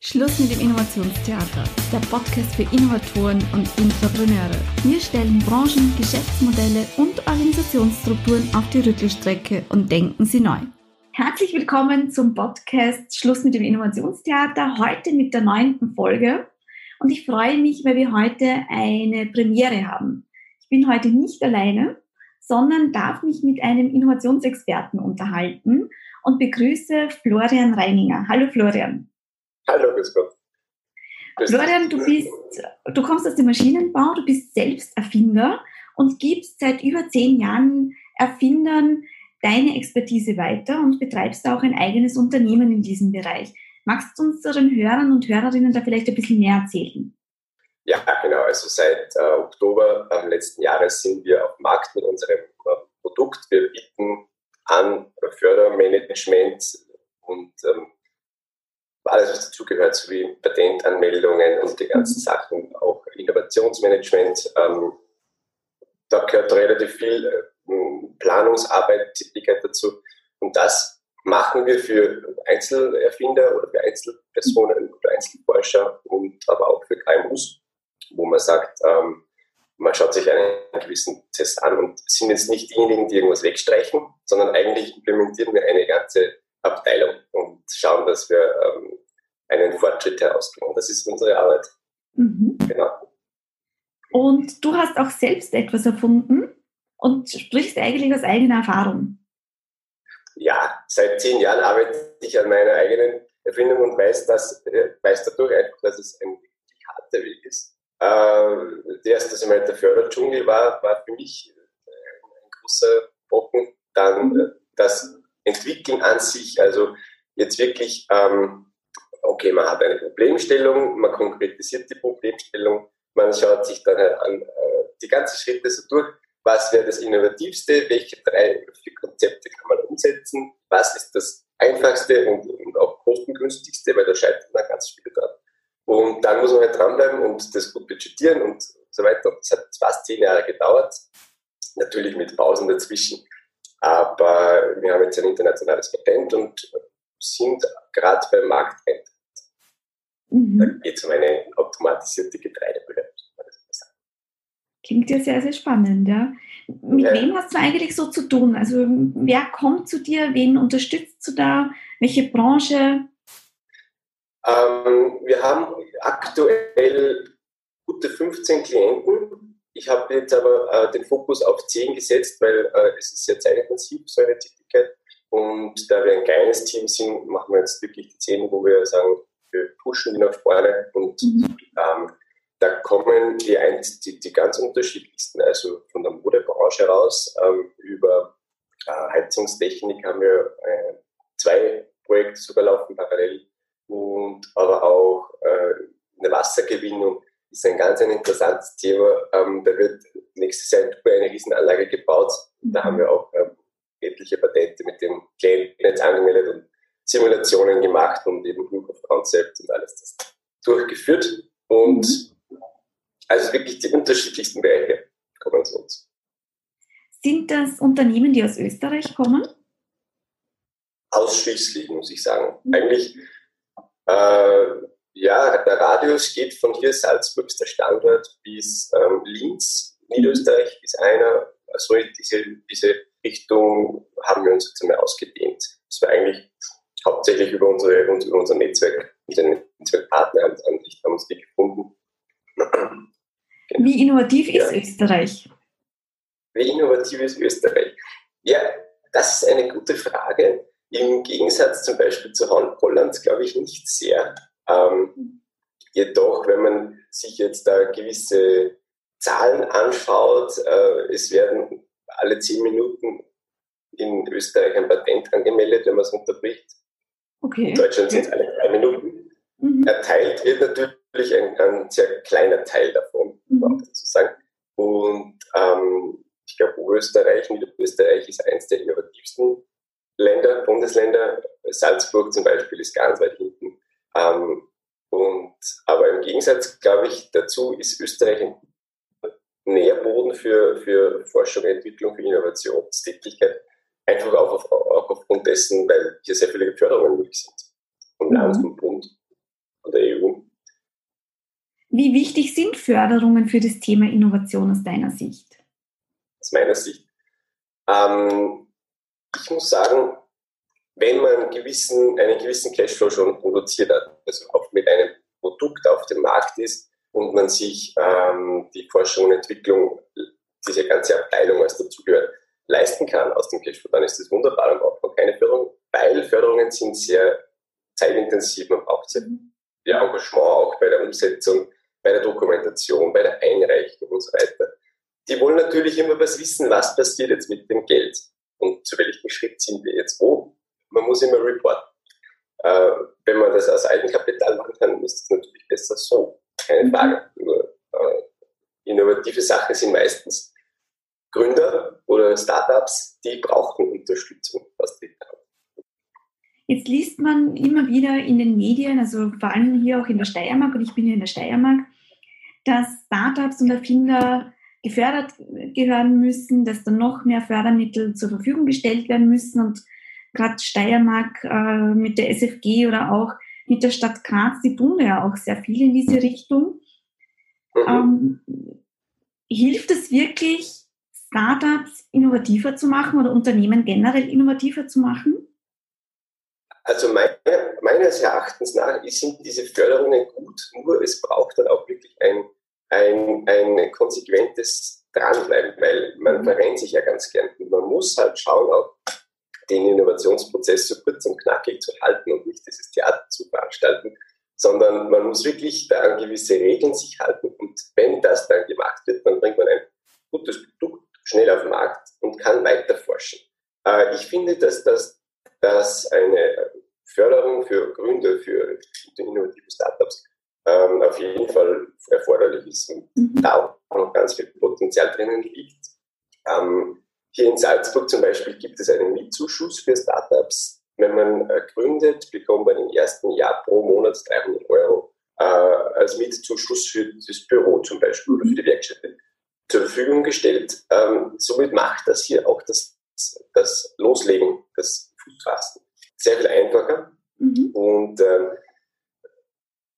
Schluss mit dem Innovationstheater, der Podcast für Innovatoren und Intrapreneure. Wir stellen Branchen, Geschäftsmodelle und Organisationsstrukturen auf die Rüttelstrecke und denken sie neu. Herzlich willkommen zum Podcast Schluss mit dem Innovationstheater, heute mit der neunten Folge. Und ich freue mich, weil wir heute eine Premiere haben. Ich bin heute nicht alleine, sondern darf mich mit einem Innovationsexperten unterhalten und begrüße Florian Reininger. Hallo Florian. Hallo, grüß Gott. Florian, du bist, du kommst aus dem Maschinenbau, du bist selbst Erfinder und gibst seit über zehn Jahren Erfindern deine Expertise weiter und betreibst auch ein eigenes Unternehmen in diesem Bereich. Magst du unseren Hörern und Hörerinnen da vielleicht ein bisschen mehr erzählen? Ja, genau. Also seit äh, Oktober äh, letzten Jahres sind wir auf dem Markt mit unserem äh, Produkt. Wir bieten an Fördermanagement und ähm, alles, was dazugehört, sowie Patentanmeldungen und die ganzen mhm. Sachen, auch Innovationsmanagement. Ähm, da gehört relativ viel äh, Planungsarbeit, Tätigkeit dazu. Und das machen wir für Einzelerfinder oder für Einzelpersonen mhm. oder Einzelforscher und aber auch für KMUs, wo man sagt, ähm, man schaut sich einen gewissen Test an und sind jetzt nicht diejenigen, die irgendwas wegstreichen, sondern eigentlich implementieren wir eine ganze Abteilung und schauen, dass wir ähm, einen Fortschritt herauskriegen. Das ist unsere Arbeit. Mhm. Genau. Und du hast auch selbst etwas erfunden und sprichst eigentlich aus eigener Erfahrung. Ja, seit zehn Jahren arbeite ich an meiner eigenen Erfindung und weiß, dass, äh, weiß dadurch einfach, dass es ein harter Weg ist. Äh, der erste, einmal der Förderdschungel war, war für mich äh, ein großer Brocken. Dann mhm. das Entwickeln an sich, also jetzt wirklich, ähm, okay, man hat eine Problemstellung, man konkretisiert die Problemstellung, man schaut sich dann an äh, die ganzen Schritte so durch, was wäre das Innovativste, welche drei, vier Konzepte kann man umsetzen, was ist das einfachste und, und auch kostengünstigste, weil da scheitert man ganz viel dran. Und dann muss man halt dranbleiben und das gut budgetieren und so weiter. Das hat fast zehn Jahre gedauert, natürlich mit Pausen dazwischen. Aber wir haben jetzt ein internationales Patent und sind gerade beim Markteintritt. Mhm. Da geht es um eine automatisierte Getreidebehörde. Klingt ja sehr, sehr spannend, ja. Mit ja. wem hast du eigentlich so zu tun? Also wer kommt zu dir? Wen unterstützt du da? Welche Branche? Ähm, wir haben aktuell gute 15 Klienten ich habe jetzt aber äh, den Fokus auf 10 gesetzt, weil äh, es ist sehr zeitintensiv, so eine Tätigkeit. Und da wir ein kleines Team sind, machen wir jetzt wirklich die 10, wo wir sagen, wir pushen die nach vorne. Und mhm. ähm, da kommen die, die, die, ganz unterschiedlichsten, also von der Modebranche raus ähm, über äh, Heizungstechnik haben wir äh, zwei Projekte sogar laufen parallel und aber auch äh, eine Wassergewinnung ist ein ganz ein interessantes Thema. Ähm, da wird nächstes Jahr in Dubai eine Riesenanlage gebaut. Da haben wir auch ähm, etliche Patente mit dem jetzt angemeldet und Simulationen gemacht und eben Proof of Concept und alles das durchgeführt. Und mhm. also wirklich die unterschiedlichsten Bereiche kommen zu uns. Sind das Unternehmen, die aus Österreich kommen? Ausschließlich, muss ich sagen. Mhm. Eigentlich äh, ja, der Radius geht von hier Salzburg, ist der Standort, bis ähm, Linz, Niederösterreich ist einer. Also diese, diese Richtung haben wir uns jetzt einmal ausgedehnt. Das war eigentlich hauptsächlich über, unsere, über unser Netzwerk, unsere Netzwerkpartner an sich haben uns die gefunden. Genau. Wie innovativ ja. ist Österreich? Wie innovativ ist Österreich? Ja, das ist eine gute Frage. Im Gegensatz zum Beispiel zu Holland, glaube ich, nicht sehr. Ähm, jedoch, wenn man sich jetzt da gewisse Zahlen anschaut, äh, es werden alle zehn Minuten in Österreich ein Patent angemeldet, wenn man es unterbricht. Okay. In Deutschland sind es alle drei Minuten. Mhm. Erteilt wird natürlich ein, ein, sehr kleiner Teil davon, mhm. sozusagen. Und ähm, ich glaube, Österreich, Niederösterreich ist eines der innovativsten Länder, Bundesländer. Salzburg zum Beispiel ist ganz weit hinten. Ähm, und, aber im Gegensatz, glaube ich, dazu ist Österreich ein Nährboden für, für Forschung, Entwicklung, für Innovationstätigkeit. Einfach auch, auf, auch aufgrund dessen, weil hier sehr viele Förderungen möglich sind. Von Land mhm. und Bund. Und Wie wichtig sind Förderungen für das Thema Innovation aus deiner Sicht? Aus meiner Sicht. Ähm, ich muss sagen, wenn man einen gewissen, einen gewissen Cashflow schon produziert hat, also auch mit einem Produkt auf dem Markt ist und man sich ähm, die Forschung und Entwicklung, diese ganze Abteilung, was dazugehört, leisten kann aus dem Cashflow, dann ist das wunderbar, dann braucht man keine Förderung, weil Förderungen sind sehr zeitintensiv, man braucht sehr viel Engagement auch bei der Umsetzung, bei der Dokumentation, bei der Einreichung und so weiter. Die wollen natürlich immer was wissen, was passiert jetzt mit dem Geld und zu welchem Schritt sind wir jetzt wo. Man muss immer reporten. Äh, wenn man das als Eigenkapital machen kann, ist das natürlich besser so. Keine mhm. Frage. Nur äh, innovative Sachen sind meistens Gründer oder Startups, die brauchen Unterstützung aus Jetzt liest man immer wieder in den Medien, also vor allem hier auch in der Steiermark, und ich bin hier in der Steiermark, dass Startups und Erfinder gefördert gehören müssen, dass dann noch mehr Fördermittel zur Verfügung gestellt werden müssen. Und gerade Steiermark äh, mit der SFG oder auch mit der Stadt Graz, die tun ja auch sehr viel in diese Richtung. Mhm. Ähm, hilft es wirklich, Startups innovativer zu machen oder Unternehmen generell innovativer zu machen? Also meine, meines Erachtens nach sind diese Förderungen gut, nur es braucht dann auch wirklich ein, ein, ein konsequentes Dranbleiben, weil man mhm. verrennt sich ja ganz gern. Und man muss halt schauen, auch den Innovationsprozess so kurz und knackig zu halten und nicht dieses Theater zu veranstalten, sondern man muss wirklich da an gewisse Regeln sich halten. Und wenn das dann gemacht wird, dann bringt man ein gutes Produkt schnell auf den Markt und kann weiter forschen. Äh, ich finde, dass das dass eine Förderung für Gründer, für innovative Startups ähm, auf jeden Fall erforderlich ist und mhm. da auch noch ganz viel Potenzial drinnen liegt. Ähm, hier in Salzburg zum Beispiel gibt es einen Mietzuschuss für Startups. Wenn man äh, gründet, bekommt man im ersten Jahr pro Monat 300 Euro äh, als Mietzuschuss für das Büro zum Beispiel oder für die Werkstätte zur Verfügung gestellt. Ähm, somit macht das hier auch das, das Loslegen, das Fußfassen sehr viel einfacher. Mhm. Und ähm,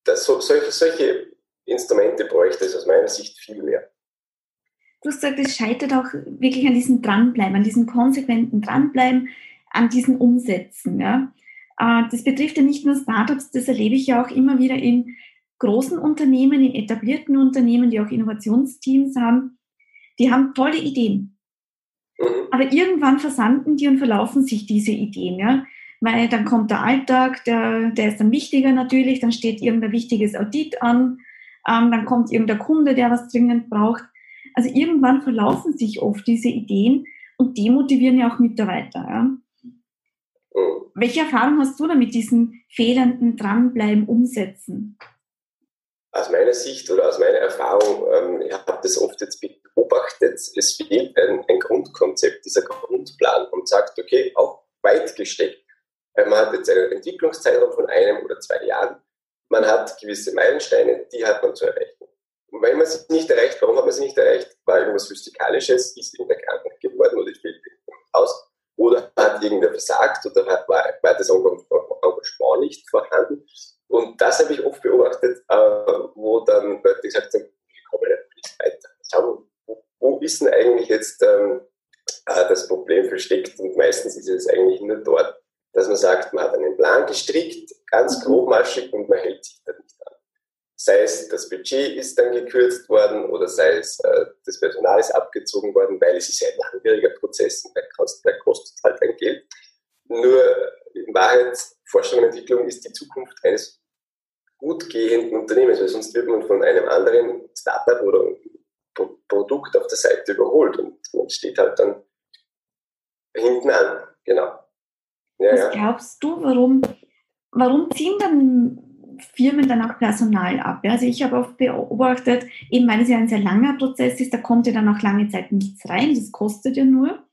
das, so, solche, solche Instrumente bräuchte es aus meiner Sicht viel mehr. Du hast gesagt, es scheitert auch wirklich an diesem Dranbleiben, an diesem konsequenten Dranbleiben, an diesen Umsätzen. Ja? Äh, das betrifft ja nicht nur Startups, das erlebe ich ja auch immer wieder in großen Unternehmen, in etablierten Unternehmen, die auch Innovationsteams haben. Die haben tolle Ideen. Mhm. Aber irgendwann versanden die und verlaufen sich diese Ideen. Ja? weil dann kommt der Alltag, der, der ist dann wichtiger natürlich, dann steht irgendein wichtiges Audit an, ähm, dann kommt irgendein Kunde, der was dringend braucht. Also irgendwann verlaufen sich oft diese Ideen und demotivieren ja auch Mitarbeiter. Ja? Welche Erfahrung hast du da mit diesen fehlenden Dranbleiben, Umsetzen? Aus meiner Sicht oder aus meiner Erfahrung, ähm, ich habe das oft jetzt beobachtet, es fehlt ein, ein Grundkonzept, dieser Grundplan und sagt, okay, auch weit gesteckt man hat jetzt einen Entwicklungszeitraum von einem oder zwei Jahren. Man hat gewisse Meilensteine, die hat man zu erreichen. Und wenn man sie nicht erreicht, warum hat man sie nicht erreicht? War irgendwas Physikalisches, ist irgendeine Krankheit geworden oder fehlt aus? Oder hat irgendwer versagt oder hat, war, war das Engagement nicht vorhanden? Und das habe ich oft beobachtet, äh, wo dann Leute gesagt haben, ich komme nicht weiter. Schauen, wo, wo ist denn eigentlich jetzt ähm, äh, das Problem versteckt? Und meistens ist es eigentlich nur dort, dass man sagt, man hat einen Plan gestrickt, ganz mhm. grobmaschig und man hält sich. Sei es das Budget ist dann gekürzt worden oder sei es äh, das Personal ist abgezogen worden, weil es ist ein langwieriger Prozess und der kostet, der kostet halt ein Geld. Nur in Wahrheit, Forschung und Entwicklung ist die Zukunft eines gut gehenden Unternehmens, weil sonst wird man von einem anderen Startup oder Produkt auf der Seite überholt und man steht halt dann hinten an. Genau. Ja, Was glaubst du, warum, warum ziehen dann Firmen dann auch Personal ab? Also ich habe oft beobachtet, eben weil es ja ein sehr langer Prozess ist, da kommt ja dann auch lange Zeit nichts rein, das kostet ja nur.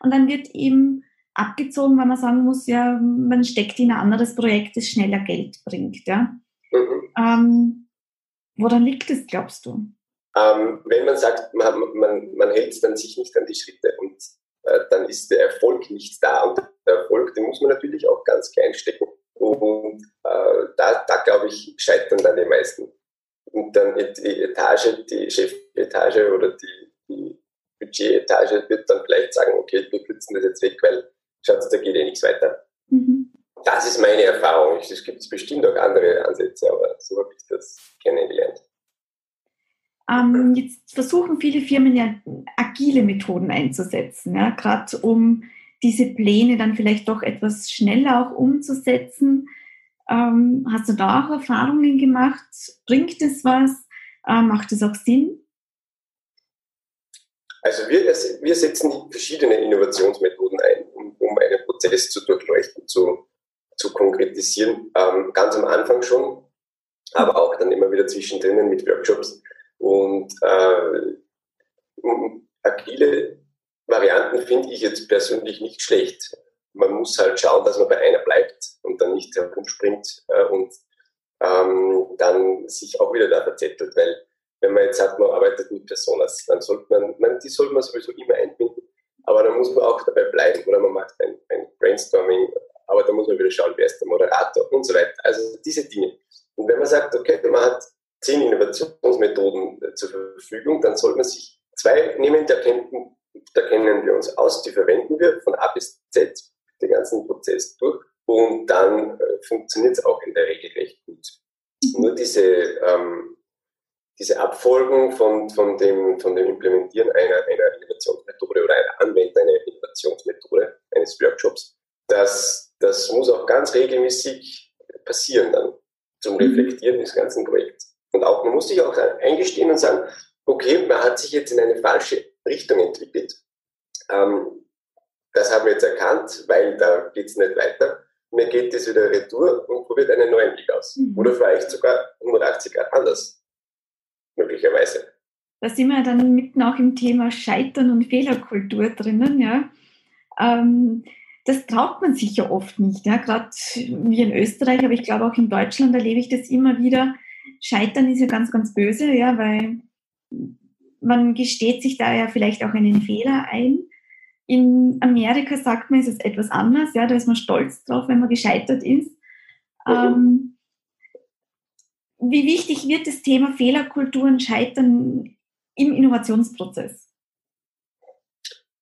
Und dann wird eben abgezogen, weil man sagen muss, ja, man steckt in ein anderes Projekt, das schneller Geld bringt. Ja? Mhm. Ähm, woran liegt es, glaubst du? Ähm, wenn man sagt, man, man, man hält dann sich nicht an die Schritte und äh, dann ist der Erfolg nicht da. Und der Erfolg, den muss man natürlich auch ganz klein stecken. Und äh, da, da glaube ich, scheitern dann die meisten und dann die Etage, die Chefetage oder die, die Budgetetage wird dann vielleicht sagen, okay, wir kürzen das jetzt weg, weil schaut, da geht eh nichts weiter. Mhm. Das ist meine Erfahrung. Es gibt bestimmt auch andere Ansätze, aber so habe ich das kennengelernt. Ähm, jetzt versuchen viele Firmen ja agile Methoden einzusetzen, ja, gerade um diese Pläne dann vielleicht doch etwas schneller auch umzusetzen. Ähm, hast du da auch Erfahrungen gemacht? Bringt es was? Ähm, macht es auch Sinn? Also wir, wir setzen verschiedene Innovationsmethoden ein, um, um einen Prozess zu durchleuchten, zu, zu konkretisieren. Ähm, ganz am Anfang schon, aber auch dann immer wieder zwischendrin mit Workshops. Und äh, agile Varianten finde ich jetzt persönlich nicht schlecht. Man muss halt schauen, dass man bei einer bleibt und dann nicht herumspringt äh, und ähm, dann sich auch wieder da verzettelt, weil wenn man jetzt sagt, man arbeitet mit Personas, dann sollte man, man die sollte man sowieso immer einbinden, aber dann muss man auch dabei bleiben oder man macht ein, ein Brainstorming, aber da muss man wieder schauen, wer ist der Moderator und so weiter. Also diese Dinge. Und wenn man sagt, okay, man hat zehn Innovationsmethoden äh, zur Verfügung, dann sollte man sich zwei nehmen, da kennen, da kennen wir uns aus, die verwenden wir von A bis Z, den ganzen Prozess durch und dann äh, funktioniert es auch in der Regel recht gut. Nur diese ähm, diese Abfolgen von, von, dem, von dem Implementieren einer, einer Innovationsmethode oder einer Anwendung einer Innovationsmethode, eines Workshops, das, das muss auch ganz regelmäßig passieren dann zum mhm. Reflektieren des ganzen Projekts. Und auch, man muss sich auch eingestehen und sagen, okay, man hat sich jetzt in eine falsche Richtung entwickelt. Ähm, das haben wir jetzt erkannt, weil da geht es nicht weiter. Mir geht das wieder retour und probiert einen neuen Weg aus. Mhm. Oder vielleicht sogar 180 Grad anders möglicherweise. Da sind wir dann mitten auch im Thema Scheitern und Fehlerkultur drinnen, ja. Ähm, das traut man sich ja oft nicht, ja. Gerade wie in Österreich, aber ich glaube auch in Deutschland erlebe ich das immer wieder. Scheitern ist ja ganz, ganz böse, ja, weil man gesteht sich da ja vielleicht auch einen Fehler ein. In Amerika sagt man, ist es etwas anders, ja, da ist man stolz drauf, wenn man gescheitert ist. Mhm. Ähm, wie wichtig wird das Thema Fehlerkultur und Scheitern im Innovationsprozess?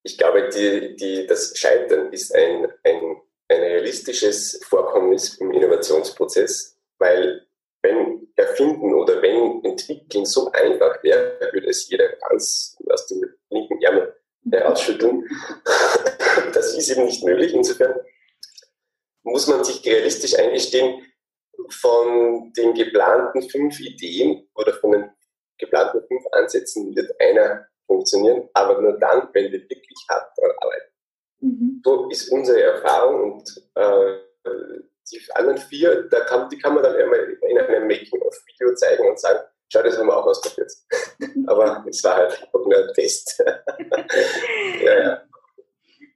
Ich glaube, die, die, das Scheitern ist ein, ein, ein realistisches Vorkommnis im Innovationsprozess, weil wenn Erfinden oder wenn Entwickeln so einfach wäre, würde es jeder ganz aus dem linken Ärmel herausschütteln. das ist eben nicht möglich. Insofern muss man sich realistisch eingestehen, von den geplanten fünf Ideen oder von den geplanten fünf Ansätzen wird einer funktionieren, aber nur dann, wenn wir wirklich hart daran arbeiten. Mhm. So ist unsere Erfahrung und äh, die anderen vier, da kann, die kann man dann einmal in einem Making-of-Video zeigen und sagen, schau, das haben wir auch ausprobiert. aber es war halt nur ein Test. ja, ja.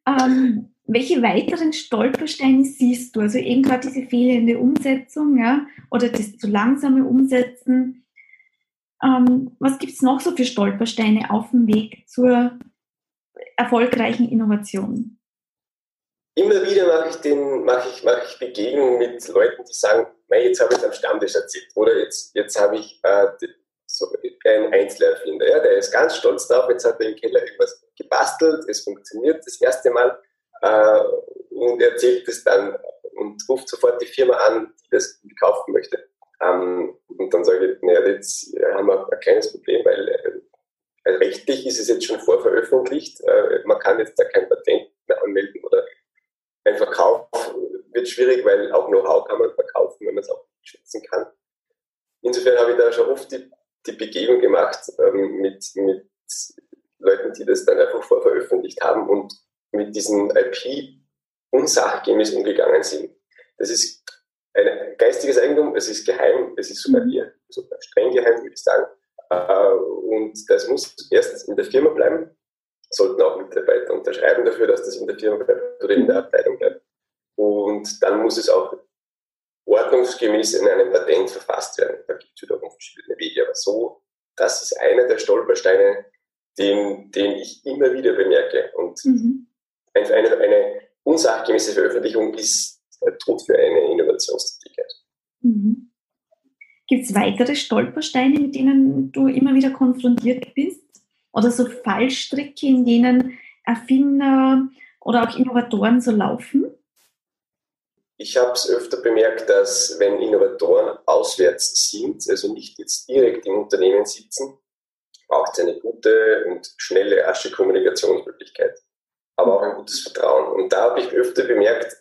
Um, welche weiteren Stolpersteine siehst du? Also eben gerade diese fehlende Umsetzung, ja, oder das zu langsame Umsetzen. Ähm, was gibt es noch so für Stolpersteine auf dem Weg zur erfolgreichen Innovation? Immer wieder mache ich, den, mache ich, mache ich Begegnungen mit Leuten, die sagen, jetzt habe ich es am Stammtisch erzählt oder jetzt, jetzt habe ich äh, so ein Einzelerfinder, ja, der ist ganz stolz drauf, jetzt hat er im Keller irgendwas gebastelt, es funktioniert das erste Mal äh, und erzählt es dann und ruft sofort die Firma an, die das kaufen möchte. Ähm, und dann sage ich, naja, jetzt haben wir ein kleines Problem, weil äh, rechtlich ist es jetzt schon vorveröffentlicht. Äh, man kann jetzt da kein Patent mehr anmelden oder ein Verkauf wird schwierig, weil auch Know-how kann man verkaufen, wenn man es auch schützen kann. Insofern habe ich da schon oft die, die Begegnung gemacht ähm, mit, mit Leuten, die das dann einfach vorveröffentlicht haben und mit diesen IP unsachgemäß umgegangen sind. Das ist ein geistiges Eigentum, es ist geheim, es ist sogar hier sogar streng geheim, würde ich sagen. Äh, und das muss erst in der Firma bleiben, sollten auch Mitarbeiter unterschreiben dafür, dass das in der Firma bleibt oder in der Abteilung bleibt. Und dann muss es auch ordnungsgemäß in einem Patent verfasst werden. Da gibt es wiederum verschiedene Wege. Aber so, das ist einer der Stolpersteine, den, den ich immer wieder bemerke. Und mhm eine, eine unsachgemäße Veröffentlichung ist Tod für eine Innovationstätigkeit. Mhm. Gibt es weitere Stolpersteine, mit denen du immer wieder konfrontiert bist? Oder so Fallstricke, in denen Erfinder oder auch Innovatoren so laufen? Ich habe es öfter bemerkt, dass wenn Innovatoren auswärts sind, also nicht jetzt direkt im Unternehmen sitzen, braucht es eine gute und schnelle, rasche Kommunikationsmöglichkeit, aber auch ein gutes Vertrauen. Und da habe ich öfter bemerkt,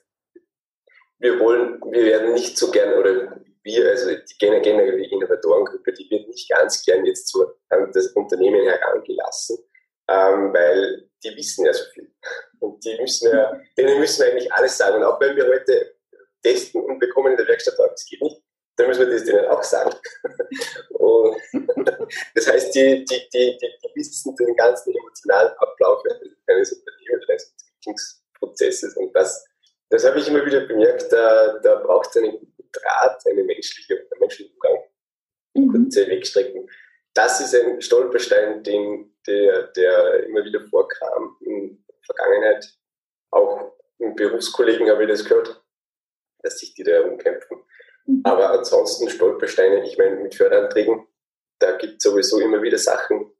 wir wollen, wir werden nicht so gern, oder wir, also die generell die Innovatorengruppe, die wird nicht ganz gern jetzt das Unternehmen herangelassen, ähm, weil die wissen ja so viel. Und die müssen ja, denen müssen wir eigentlich alles sagen. Und auch wenn wir heute testen und bekommen in der Werkstatt das geht nicht, dann müssen wir das denen auch sagen. Und das heißt, die, die, die, die, die wissen den ganzen emotionalen Ablauf eines Unternehmens, eines Entwicklungsprozesses. Und das, das habe ich immer wieder bemerkt, da, da braucht es einen guten Draht, einen menschlichen, einen menschlichen Umgang, mhm. kurze Wegstrecken. Das ist ein Stolperstein, den, der, der immer wieder vorkam in der Vergangenheit. Auch in Berufskollegen habe ich das gehört, dass sich die da herumkämpfen. Mhm. Aber ansonsten Stolpersteine, ich meine, mit Förderanträgen, da gibt es sowieso immer wieder Sachen,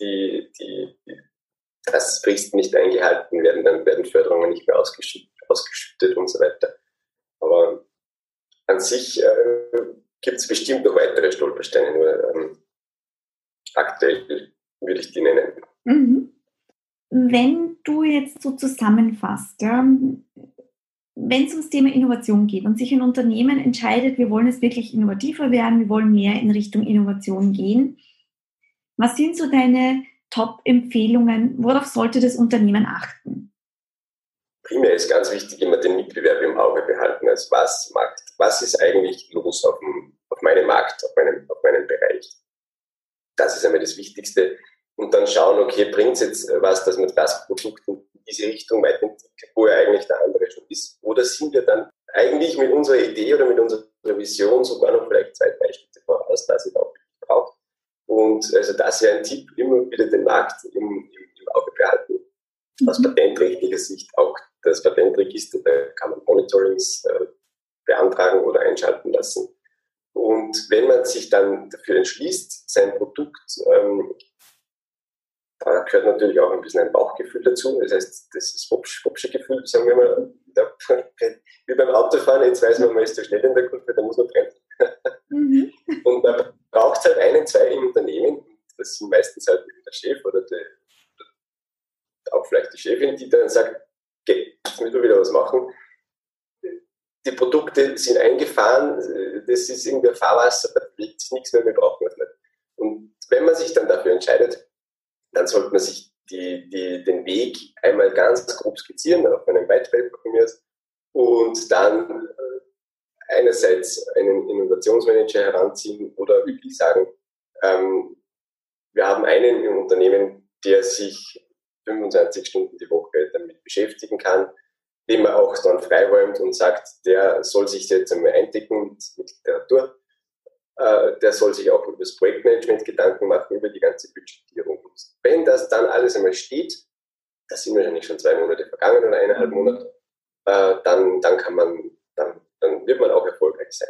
die, die, die das Frist nicht eingehalten werden, dann werden Förderungen nicht mehr ausgeschüttet, ausgeschüttet und so weiter. Aber an sich äh, gibt es bestimmt noch weitere Stolpersteine, nur ähm, aktuell würde ich die nennen. Mhm. Wenn du jetzt so zusammenfasst, ja, wenn es ums Thema Innovation geht und sich ein Unternehmen entscheidet, wir wollen es wirklich innovativer werden, wir wollen mehr in Richtung Innovation gehen, was sind so deine Top-Empfehlungen? Worauf sollte das Unternehmen achten? Primär ist ganz wichtig, immer den Mitbewerb im Auge behalten. Also was, Markt, was ist eigentlich los auf, dem, auf meinem Markt, auf meinem, auf meinem Bereich? Das ist einmal das Wichtigste. Und dann schauen, okay, bringt es jetzt was, dass man das Produkt in diese Richtung weiterentwickelt, wo ja eigentlich der andere schon ist? Oder sind wir dann eigentlich mit unserer Idee oder mit unserer Vision sogar noch vielleicht zwei, drei Schritte voraus, dass es auch braucht? Und also das wäre ein Tipp, immer wieder den Markt im, im, im Auge behalten. Aus mhm. patentrechtlicher Sicht auch das Patentregister, da kann man Monitorings äh, beantragen oder einschalten lassen. Und wenn man sich dann dafür entschließt, sein Produkt ähm, da gehört natürlich auch ein bisschen ein Bauchgefühl dazu. Das heißt, das ist Wopsche Gefühl, sagen wir mal, wie beim Autofahren, jetzt weiß man, man ist zu schnell in der Kurve, da muss man bremsen. Mhm. Und da braucht es halt einen, zwei im Unternehmen, das sind meistens halt der Chef oder der, auch vielleicht die Chefin, die dann sagt, okay, jetzt müssen wir wieder was machen. Die Produkte sind eingefahren, das ist irgendwie Fahrwasser, da bewegt sich nichts mehr, wir brauchen das nicht. Und wenn man sich dann dafür entscheidet, dann sollte man sich die, die, den Weg einmal ganz grob skizzieren, auf einem White Paper von mir und dann äh, einerseits einen Innovationsmanager heranziehen oder wirklich sagen, ähm, wir haben einen im Unternehmen, der sich 25 Stunden die Woche damit beschäftigen kann, den man auch dann freiräumt und sagt, der soll sich jetzt einmal eindecken mit, mit Literatur äh, der soll sich auch über das Projektmanagement Gedanken machen, über die ganze Budgetierung. Und wenn das dann alles einmal steht, das sind wahrscheinlich schon zwei Monate vergangen oder eineinhalb mhm. Monate, äh, dann, dann kann man, dann, dann wird man auch erfolgreich sein.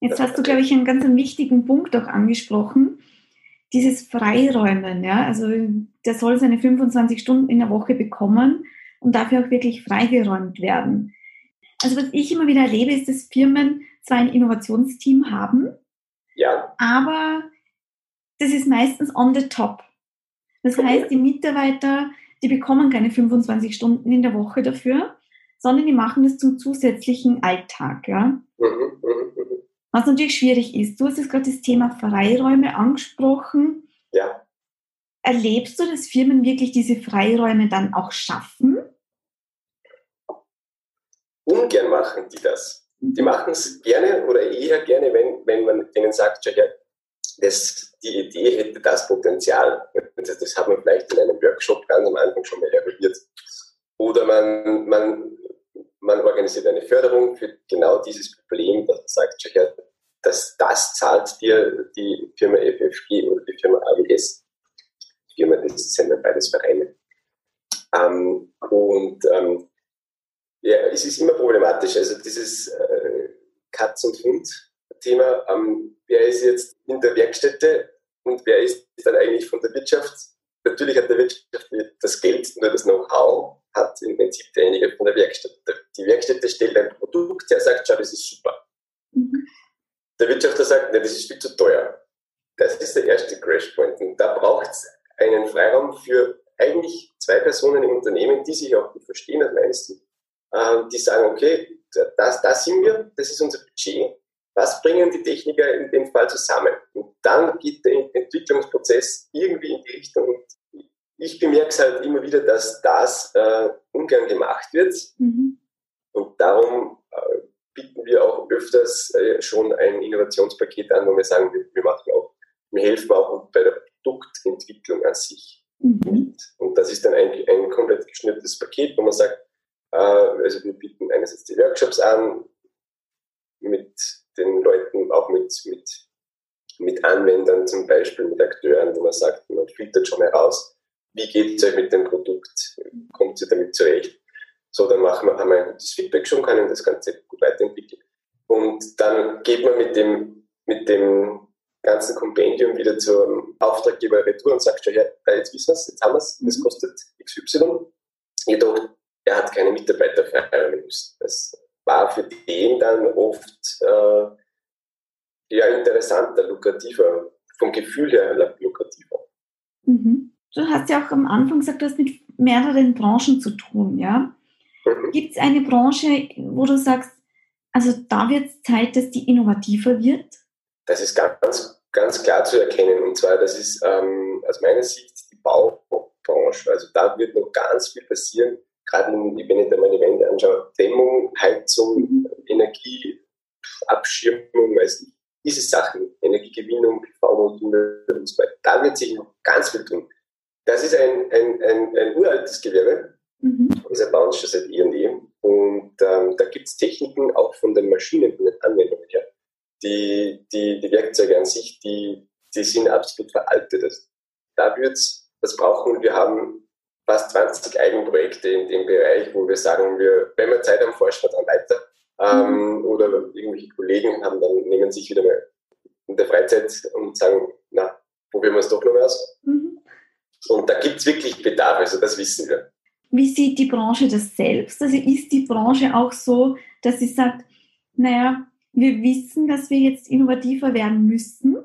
Jetzt hast du, glaube ich, einen ganz wichtigen Punkt auch angesprochen. Dieses Freiräumen, ja, also der soll seine 25 Stunden in der Woche bekommen und dafür auch wirklich freigeräumt werden. Also was ich immer wieder erlebe, ist, dass Firmen zwar ein Innovationsteam haben, ja. aber das ist meistens on the top. Das heißt, die Mitarbeiter, die bekommen keine 25 Stunden in der Woche dafür, sondern die machen das zum zusätzlichen Alltag. Ja? Mhm, mhm, mhm. Was natürlich schwierig ist. Du hast jetzt gerade das Thema Freiräume angesprochen. Ja. Erlebst du, dass Firmen wirklich diese Freiräume dann auch schaffen? Ungern machen die das die machen es gerne oder eher gerne, wenn, wenn man denen sagt, ja, das, die Idee hätte das Potenzial. Das, das hat man vielleicht in einem Workshop ganz am Anfang schon mal eruiert. Oder man, man, man organisiert eine Förderung für genau dieses Problem, dass man sagt, ja, das, das zahlt dir die Firma FFG oder die Firma AWS. Die Firma, das sind ja beides Vereine. Ähm, und ähm, ja, es ist immer problematisch. Also dieses äh, Katz und Hund Thema, ähm, wer ist jetzt in der Werkstätte und wer ist dann eigentlich von der Wirtschaft? Natürlich hat der Wirtschaft das Geld, nur das Know-how hat im Prinzip derjenige von der Werkstatt. Die Werkstätte stellt ein Produkt, der sagt, schau, das ist super. Mhm. Der Wirtschaftler sagt, ne, das ist viel zu teuer. Das ist der erste Crashpoint. Und da braucht es einen Freiraum für eigentlich zwei Personen im Unternehmen, die sich auch gut verstehen, meines Sicht, äh, die sagen, okay, das, das sind wir, das ist unser Budget. Was bringen die Techniker in dem Fall zusammen? Und dann geht der Entwicklungsprozess irgendwie in die Richtung. Und ich bemerke es halt immer wieder, dass das äh, ungern gemacht wird. Mhm. Und darum äh, bieten wir auch öfters äh, schon ein Innovationspaket an, wo wir sagen, wir, wir machen auch, wir helfen auch bei der Produktentwicklung an sich. Mhm. Und das ist dann eigentlich ein komplett geschnürtes Paket, wo man sagt, also wir bieten einerseits die Workshops an, mit den Leuten, auch mit, mit, mit Anwendern zum Beispiel, mit Akteuren, wo man sagt, man filtert schon heraus, wie geht es euch mit dem Produkt, kommt ihr damit zurecht. So, dann machen wir, haben wir ein gutes Feedback schon, können das Ganze gut weiterentwickeln. Und dann geht man mit dem, mit dem ganzen Kompendium wieder zum Auftraggeber retour und sagt schon, ja, jetzt wissen wir es, jetzt haben wir es, das mhm. kostet XY. Jedoch, er hat keine Mitarbeiter feiern müssen. Das war für den dann oft äh, ja interessanter, lukrativer, vom Gefühl her lukrativer. Mhm. Du hast ja auch am Anfang gesagt, du hast mit mehreren Branchen zu tun, ja? Mhm. Gibt es eine Branche, wo du sagst, also da wird es Zeit, dass die innovativer wird? Das ist ganz, ganz klar zu erkennen. Und zwar, das ist ähm, aus meiner Sicht die Baubranche. Also da wird noch ganz viel passieren gerade wenn ich mir die Wände anschaue, Dämmung, Heizung, mhm. Energie, Abschirmung, weiß nicht, diese Sachen, Energiegewinnung, PV-Module und so weiter, da wird sich noch ganz viel tun. Das ist ein, ein, ein, ein uraltes Gewerbe. Mhm. Wir bauen schon seit eh und je. Und ähm, da gibt es Techniken auch von den Maschinen, von den Anwendungen her. Die, die, die Werkzeuge an sich, die, die sind absolut veraltet. Also, da wird's das brauchen. Wir haben fast 20 Eigenprojekte in dem Bereich, wo wir sagen, wir, wenn wir Zeit haben, forschen wir dann weiter. Ähm, mhm. oder irgendwelche Kollegen haben dann, nehmen sich wieder mal in der Freizeit und sagen, na, probieren wir es doch noch mal aus. Mhm. Und da gibt es wirklich Bedarf, also das wissen wir. Wie sieht die Branche das selbst? Also ist die Branche auch so, dass sie sagt, naja, wir wissen, dass wir jetzt innovativer werden müssen?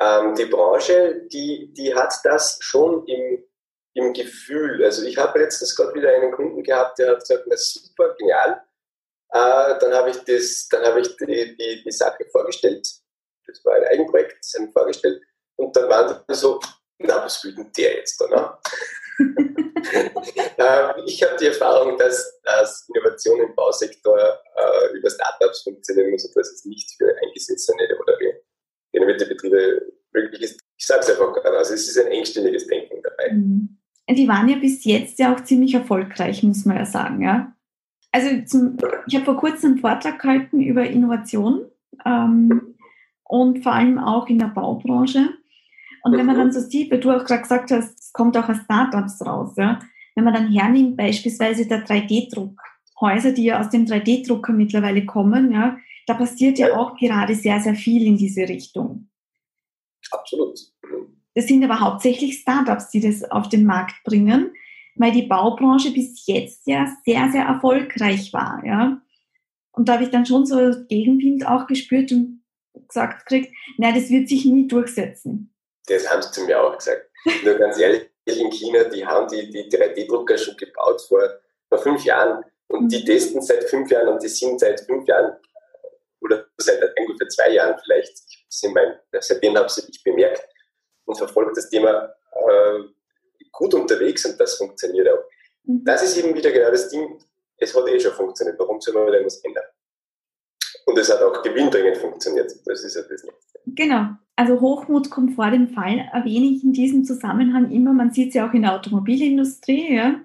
Ähm, die Branche, die, die hat das schon im im Gefühl. Also ich habe letztens gerade wieder einen Kunden gehabt, der hat gesagt, na super, genial. Äh, dann habe ich, das, dann habe ich die, die, die Sache vorgestellt. Das war ein Eigenprojekt, das haben vorgestellt. Und dann waren die so, na, was will denn der jetzt da? Ne? äh, ich habe die Erfahrung, dass, dass Innovation im Bausektor äh, über Startups funktionieren muss und dass es nicht für eingesessene oder renommierte Betriebe möglich ist. Ich sage es einfach gerade, also es ist ein engständiges Denken dabei. Mhm die waren ja bis jetzt ja auch ziemlich erfolgreich, muss man ja sagen. Ja? Also zum, ich habe vor kurzem einen Vortrag gehalten über Innovation ähm, und vor allem auch in der Baubranche. Und wenn man dann so sieht, weil du auch gerade gesagt hast, es kommt auch aus Startups raus, ja? wenn man dann hernimmt, beispielsweise der 3D-Druck, Häuser, die ja aus dem 3D-Drucker mittlerweile kommen, ja, da passiert ja auch gerade sehr, sehr viel in diese Richtung. Absolut. Das sind aber hauptsächlich Startups, die das auf den Markt bringen, weil die Baubranche bis jetzt ja sehr, sehr erfolgreich war. Ja. Und da habe ich dann schon so Gegenwind auch gespürt und gesagt gekriegt, nein, das wird sich nie durchsetzen. Das haben sie zu mir auch gesagt. Nur ganz ehrlich, in China, die haben die, die 3D-Drucker schon gebaut vor, vor fünf Jahren und die mhm. testen seit fünf Jahren und die sind seit fünf Jahren oder seit ungefähr zwei Jahren vielleicht, seitdem habe ich bemerkt, und verfolgt das Thema äh, gut unterwegs und das funktioniert auch. Mhm. Das ist eben wieder genau das Ding, es hat eh schon funktioniert, warum soll man denn was ändern? Und es hat auch gewinnbringend funktioniert, das ist ja das Nächste. Genau, also Hochmut kommt vor dem Fall, erwähne ich in diesem Zusammenhang immer, man sieht es ja auch in der Automobilindustrie, ja,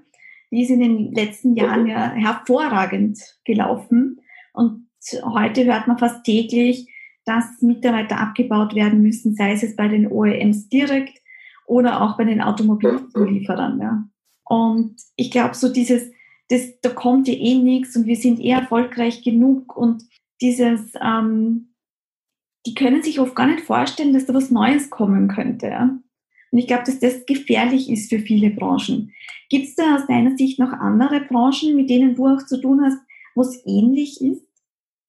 die ist in den letzten Jahren ja hervorragend gelaufen und heute hört man fast täglich, dass Mitarbeiter abgebaut werden müssen, sei es bei den OEMs direkt oder auch bei den Automobilzulieferern. Ja. Und ich glaube, so dieses, das, da kommt ja eh nichts und wir sind eh erfolgreich genug und dieses, ähm, die können sich oft gar nicht vorstellen, dass da was Neues kommen könnte. Ja? Und ich glaube, dass das gefährlich ist für viele Branchen. Gibt es da aus deiner Sicht noch andere Branchen, mit denen du auch zu tun hast, wo es ähnlich ist?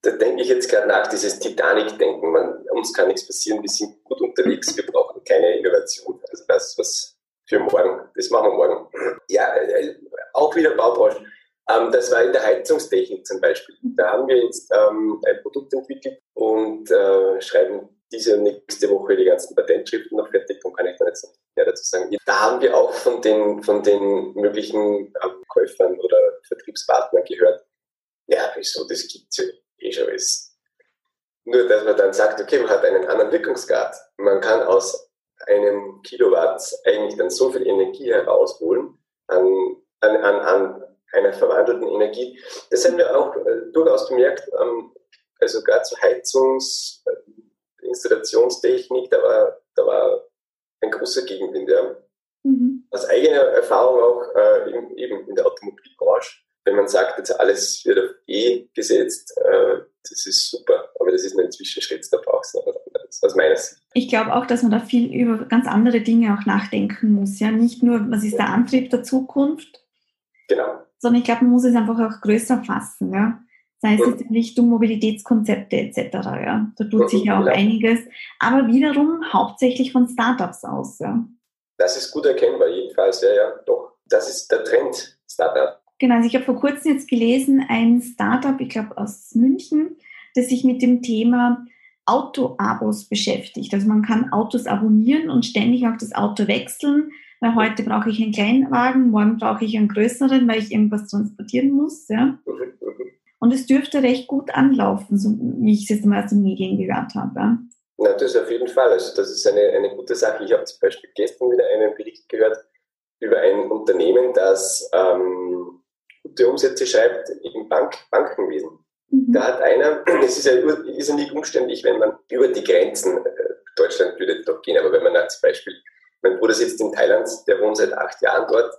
Da denke ich jetzt gerade nach, dieses Titanic-Denken. uns kann nichts passieren, wir sind gut unterwegs, wir brauchen keine Innovation. Also das, was für morgen, das machen wir morgen. Ja, äh, auch wieder Baubranche. Ähm, das war in der Heizungstechnik zum Beispiel. Da haben wir jetzt ähm, ein Produkt entwickelt und äh, schreiben diese und nächste Woche die ganzen Patentschriften noch fertig, darum kann ich da jetzt mehr dazu sagen. Da haben wir auch von den, von den möglichen ähm, Käufern oder Vertriebspartnern gehört, ja, wieso, das gibt es ja eh schon alles. Nur, dass man dann sagt, okay, man hat einen anderen Wirkungsgrad. Man kann aus einem Kilowatt eigentlich dann so viel Energie herausholen an, an, an, an einer verwandelten Energie. Das haben wir auch äh, durchaus bemerkt, ähm, also gerade zur Heizungsinstallationstechnik, äh, da war, da war ein großer Gegenwind. Ja. Mhm. Aus eigener Erfahrung auch äh, eben, eben in der Automobilbranche, wenn man sagt, jetzt alles wird auf E gesetzt, äh, das ist super, aber das ist ein Zwischenschritt, da braucht es noch was anderes, aus meiner Sicht. Ich glaube auch, dass man da viel über ganz andere Dinge auch nachdenken muss. Ja, nicht nur, was ist der Antrieb der Zukunft, genau. sondern ich glaube, man muss es einfach auch größer fassen. Ja? Sei es jetzt in Richtung Mobilitätskonzepte etc. Ja? Da tut sich ja auch genau. einiges, aber wiederum hauptsächlich von Startups aus. Ja? Das ist gut erkennbar, jedenfalls, ja, ja, doch. Das ist der Trend, Startup. Genau, also ich habe vor kurzem jetzt gelesen, ein Startup, ich glaube aus München, das sich mit dem Thema Auto-Abos beschäftigt. Also man kann Autos abonnieren und ständig auch das Auto wechseln, weil heute brauche ich einen kleinen Wagen, morgen brauche ich einen größeren, weil ich irgendwas transportieren muss. Ja. Und es dürfte recht gut anlaufen, so wie ich es jetzt mal aus den Medien gehört habe. Ja. Na, das auf jeden Fall. Also das ist eine, eine gute Sache. Ich habe zum Beispiel gestern wieder einen Bericht gehört über ein Unternehmen, das ähm, gute Umsätze schreibt im Bank, Bankenwesen. Mhm. Da hat einer, es ist ja irrsinnig umständlich, wenn man über die Grenzen, äh, Deutschland würde doch gehen, aber wenn man als Beispiel, mein Bruder sitzt in Thailand, der wohnt seit acht Jahren dort,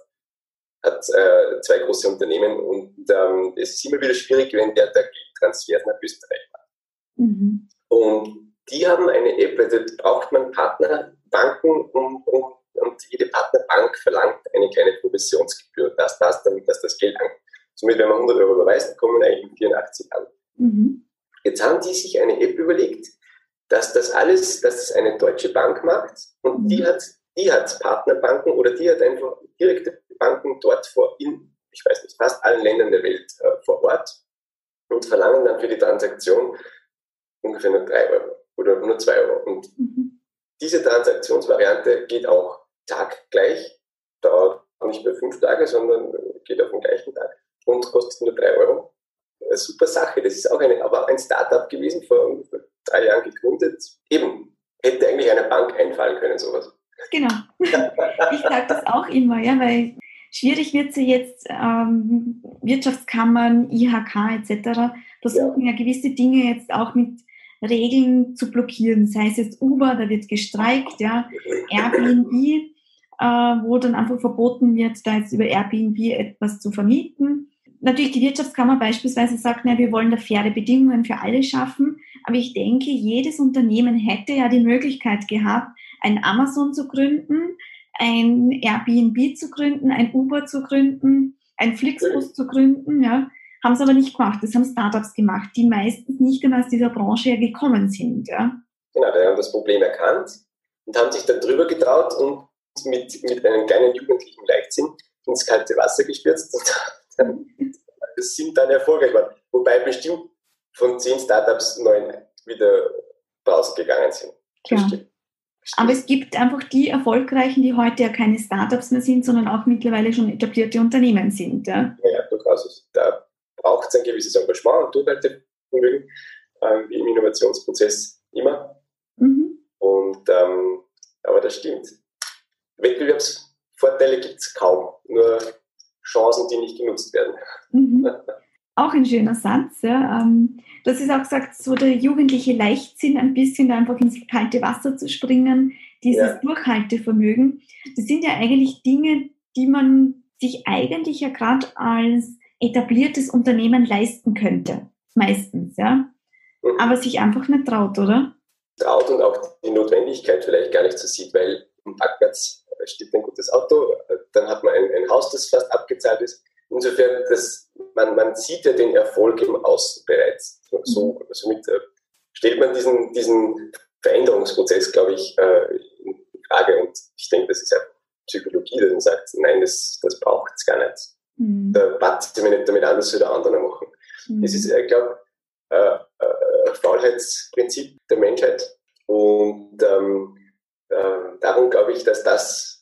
hat äh, zwei große Unternehmen und ähm, es ist immer wieder schwierig, wenn der da Geldtransfers nach Österreich macht. Mhm. Und die haben eine App, also braucht man Partnerbanken und, und, und jede Partnerbank verlangt eine kleine Provisionsgebühr, das, damit dass das Geld ankommt. Somit, wenn man 100 Euro überweist, kommen eigentlich 84 an. Mhm. Jetzt haben die sich eine App überlegt, dass das alles, dass das eine deutsche Bank macht und mhm. die hat, die hat Partnerbanken oder die hat einfach direkte Banken dort vor, in, ich weiß nicht, fast allen Ländern der Welt äh, vor Ort und verlangen dann für die Transaktion ungefähr nur 3 Euro oder nur 2 Euro. Und mhm. diese Transaktionsvariante geht auch taggleich, dauert nicht mehr fünf Tage, sondern geht auf den gleichen Tag und kostet nur 3 Euro. Eine super Sache. Das ist auch eine, aber ein Startup gewesen, vor drei Jahren gegründet. Eben, hätte eigentlich einer Bank einfallen können, sowas. Genau. Ich sage das auch immer, ja, weil schwierig wird sie jetzt ähm, Wirtschaftskammern, IHK etc. versuchen ja. ja gewisse Dinge jetzt auch mit Regeln zu blockieren. Sei es jetzt Uber, da wird gestreikt, ja, Airbnb, äh, wo dann einfach verboten wird, da jetzt über Airbnb etwas zu vermieten natürlich die Wirtschaftskammer beispielsweise sagt, na, wir wollen da faire Bedingungen für alle schaffen. Aber ich denke, jedes Unternehmen hätte ja die Möglichkeit gehabt, ein Amazon zu gründen, ein Airbnb zu gründen, ein Uber zu gründen, ein Flixbus zu gründen, ja. Haben sie aber nicht gemacht. Das haben Startups gemacht, die meistens nicht einmal aus dieser Branche gekommen sind, ja. Genau, die haben das Problem erkannt und haben sich dann drüber getraut und mit, mit einem kleinen jugendlichen Leichtsinn ins kalte Wasser gestürzt und sind dann erfolgreich geworden. Wobei bestimmt von zehn Startups neun wieder rausgegangen sind. Klar. Aber es gibt einfach die Erfolgreichen, die heute ja keine Startups mehr sind, sondern auch mittlerweile schon etablierte Unternehmen sind. Ja, ja durchaus. Da braucht es ein gewisses Engagement und Durchhaltevermögen, ähm, wie im Innovationsprozess immer. Mhm. Und, ähm, aber das stimmt. Wettbewerbsvorteile gibt es kaum. Nur Chancen, die nicht genutzt werden. Mhm. Auch ein schöner Satz. Ja. Ähm, das ist auch gesagt, so der jugendliche Leichtsinn, ein bisschen einfach ins kalte Wasser zu springen, dieses ja. Durchhaltevermögen. Das sind ja eigentlich Dinge, die man sich eigentlich ja gerade als etabliertes Unternehmen leisten könnte. Meistens, ja. Mhm. Aber sich einfach nicht traut, oder? traut und auch die Notwendigkeit vielleicht gar nicht so sieht, weil am Parkplatz steht ein gutes Auto, dann hat man ein, ein Haus, das fast abgezahlt ist. Insofern, das, man, man sieht ja den Erfolg im Außen bereits. So, mhm. somit äh, stellt man diesen, diesen Veränderungsprozess, glaube ich, äh, in Frage. Und ich denke, das ist ja Psychologie, die dann sagt, nein, das, das braucht es gar nicht. Mhm. Da passt mir nicht damit an, das der andere machen. Mhm. Das ist, ich glaube, äh, äh, Faulheitsprinzip der Menschheit. Und ähm, äh, darum glaube ich, dass das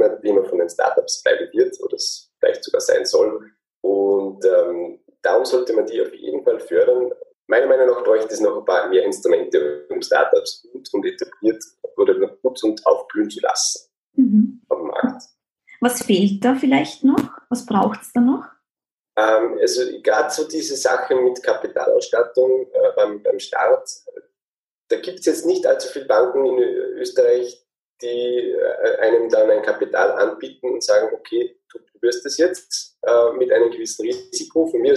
immer, immer von den Startups bleiben wird oder es vielleicht sogar sein soll. Und ähm, darum sollte man die auf jeden Fall fördern. Meiner Meinung nach bräuchte es noch ein paar mehr Instrumente, um Startups gut und etabliert oder gut und aufblühen zu lassen mhm. auf dem Markt. Was fehlt da vielleicht noch? Was braucht es da noch? Ähm, also gerade so diese Sache mit Kapitalausstattung äh, beim, beim Start, da gibt es jetzt nicht allzu viele Banken in Österreich, die äh, einem dann ein Kapital anbieten und sagen, okay, du wirst das jetzt äh, mit einem gewissen Risiko. Von mir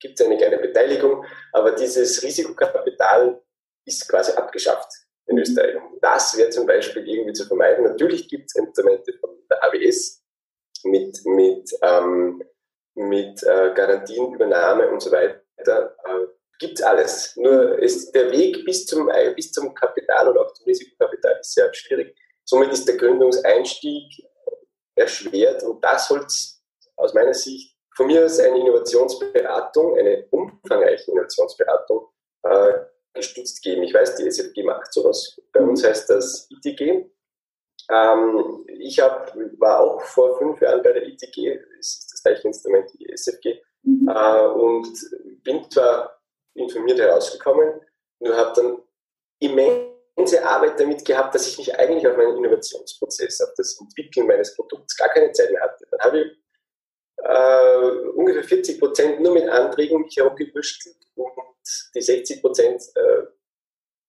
gibt es eine kleine Beteiligung, aber dieses Risikokapital ist quasi abgeschafft in mhm. Österreich. Das wäre zum Beispiel irgendwie zu vermeiden. Natürlich gibt es Instrumente von der AWS mit, mit, ähm, mit äh, Garantienübernahme und so weiter. Äh, gibt alles. Nur ist der Weg bis zum, äh, bis zum Kapital oder auch zum Risikokapital ist sehr schwierig. Somit ist der Gründungseinstieg erschwert und das soll aus meiner Sicht von mir aus eine Innovationsberatung, eine umfangreiche Innovationsberatung äh, gestützt geben. Ich weiß, die SFG macht sowas. Bei uns heißt das ITG. Ähm, ich hab, war auch vor fünf Jahren bei der ITG, das ist das gleiche Instrument wie die SFG, mhm. äh, und bin zwar informiert herausgekommen, nur habe dann immense Arbeit damit gehabt, dass ich mich eigentlich auf meinen Innovationsprozess, auf das Entwickeln meines Produkts gar keine Zeit mehr hatte. Dann habe ich äh, ungefähr 40 Prozent nur mit Anträgen mich herumgewürschtelt und die 60 Prozent äh,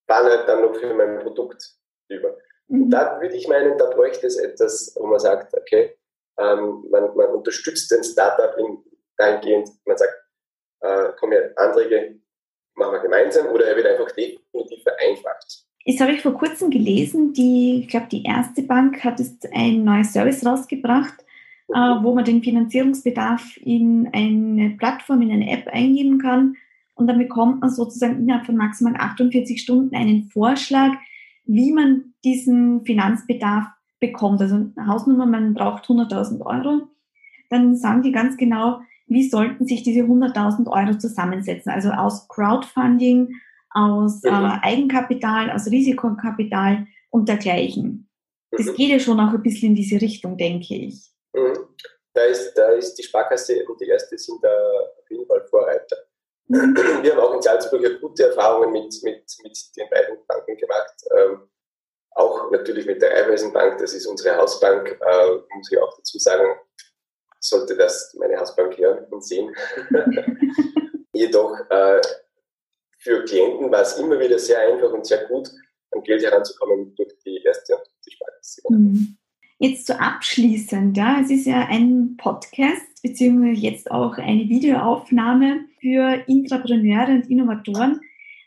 waren halt dann noch für mein Produkt über. Mhm. Und da würde ich meinen, da bräuchte es etwas, wo man sagt, okay, ähm, man, man, unterstützt den Startup in, dahingehend, man sagt, äh, komm her, Anträge machen wir gemeinsam oder er wird einfach definitiv vereinfacht. Das habe ich vor kurzem gelesen, die, ich glaube, die erste Bank hat jetzt ein neues Service rausgebracht, äh, wo man den Finanzierungsbedarf in eine Plattform, in eine App eingeben kann und dann bekommt man sozusagen innerhalb von maximal 48 Stunden einen Vorschlag, wie man diesen Finanzbedarf bekommt. Also eine Hausnummer, man braucht 100.000 Euro. Dann sagen die ganz genau, wie sollten sich diese 100.000 Euro zusammensetzen? Also aus Crowdfunding, aus äh, Eigenkapital, aus Risikokapital und dergleichen. Das mhm. geht ja schon auch ein bisschen in diese Richtung, denke ich. Mhm. Da, ist, da ist die Sparkasse und die erste sind da auf jeden Fall Vorreiter. Mhm. Wir haben auch in Salzburg ja gute Erfahrungen mit, mit, mit den beiden Banken gemacht. Ähm, auch natürlich mit der Eiweisenbank, das ist unsere Hausbank, äh, muss ich auch dazu sagen, sollte das meine Hausbank hören und sehen. Jedoch äh, für Klienten war es immer wieder sehr einfach und sehr gut, an Geld heranzukommen durch die erste und die Sparkasse. Mhm. Jetzt so abschließend, ja, es ist ja ein Podcast, beziehungsweise jetzt auch eine Videoaufnahme für Intrapreneure und Innovatoren.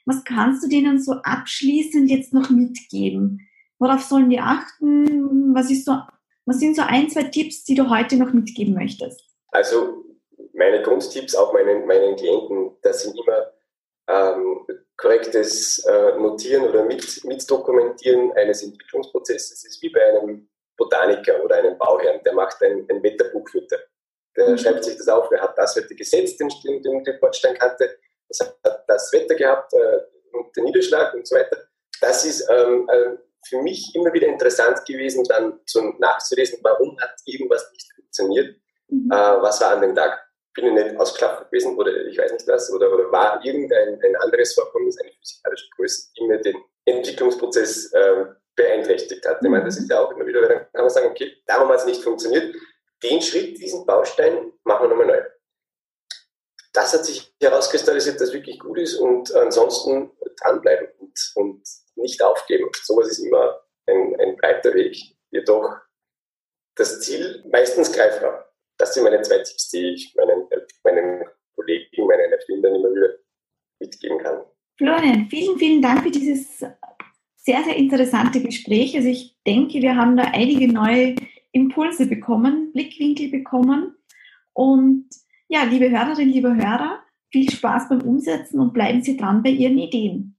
Was kannst du denen so abschließend jetzt noch mitgeben? Worauf sollen die achten? Was ist so was sind so ein, zwei Tipps, die du heute noch mitgeben möchtest? Also meine Grundtipps auch meinen, meinen Klienten, das sind immer ähm, korrektes äh, Notieren oder mit, Mitdokumentieren eines Entwicklungsprozesses. Es ist wie bei einem Botaniker oder einem Bauherrn, der macht ein, ein Wetterbuch für den. Der mhm. schreibt sich das auf, er hat das Wetter gesetzt, den, den, den Bordsteinkante, es hat das Wetter gehabt äh, und den Niederschlag und so weiter. Das ist ähm, äh, für mich immer wieder interessant gewesen, dann so nachzulesen, warum hat irgendwas nicht funktioniert, mhm. äh, was war an dem Tag. Bin ich nicht ausgeschlafen gewesen oder ich weiß nicht was, oder, oder war irgendein ein anderes Vorkommnis, eine physikalische Größe, die mir den Entwicklungsprozess äh, beeinträchtigt hat. Ich meine, das ist ja auch immer wieder, dann kann man sagen, okay, darum hat es nicht funktioniert. Den Schritt, diesen Baustein, machen wir nochmal neu. Das hat sich herauskristallisiert, dass wirklich gut ist und ansonsten dranbleiben und, und nicht aufgeben. Sowas ist immer ein, ein breiter Weg. Jedoch das Ziel meistens greifbar. Das sind meine zwei Tipps, die ich meinen, meinen Kollegen, meinen Erfindern immer wieder mitgeben kann. Florian, vielen, vielen Dank für dieses sehr, sehr interessante Gespräch. Also ich denke, wir haben da einige neue Impulse bekommen, Blickwinkel bekommen. Und ja, liebe Hörerinnen, liebe Hörer, viel Spaß beim Umsetzen und bleiben Sie dran bei Ihren Ideen.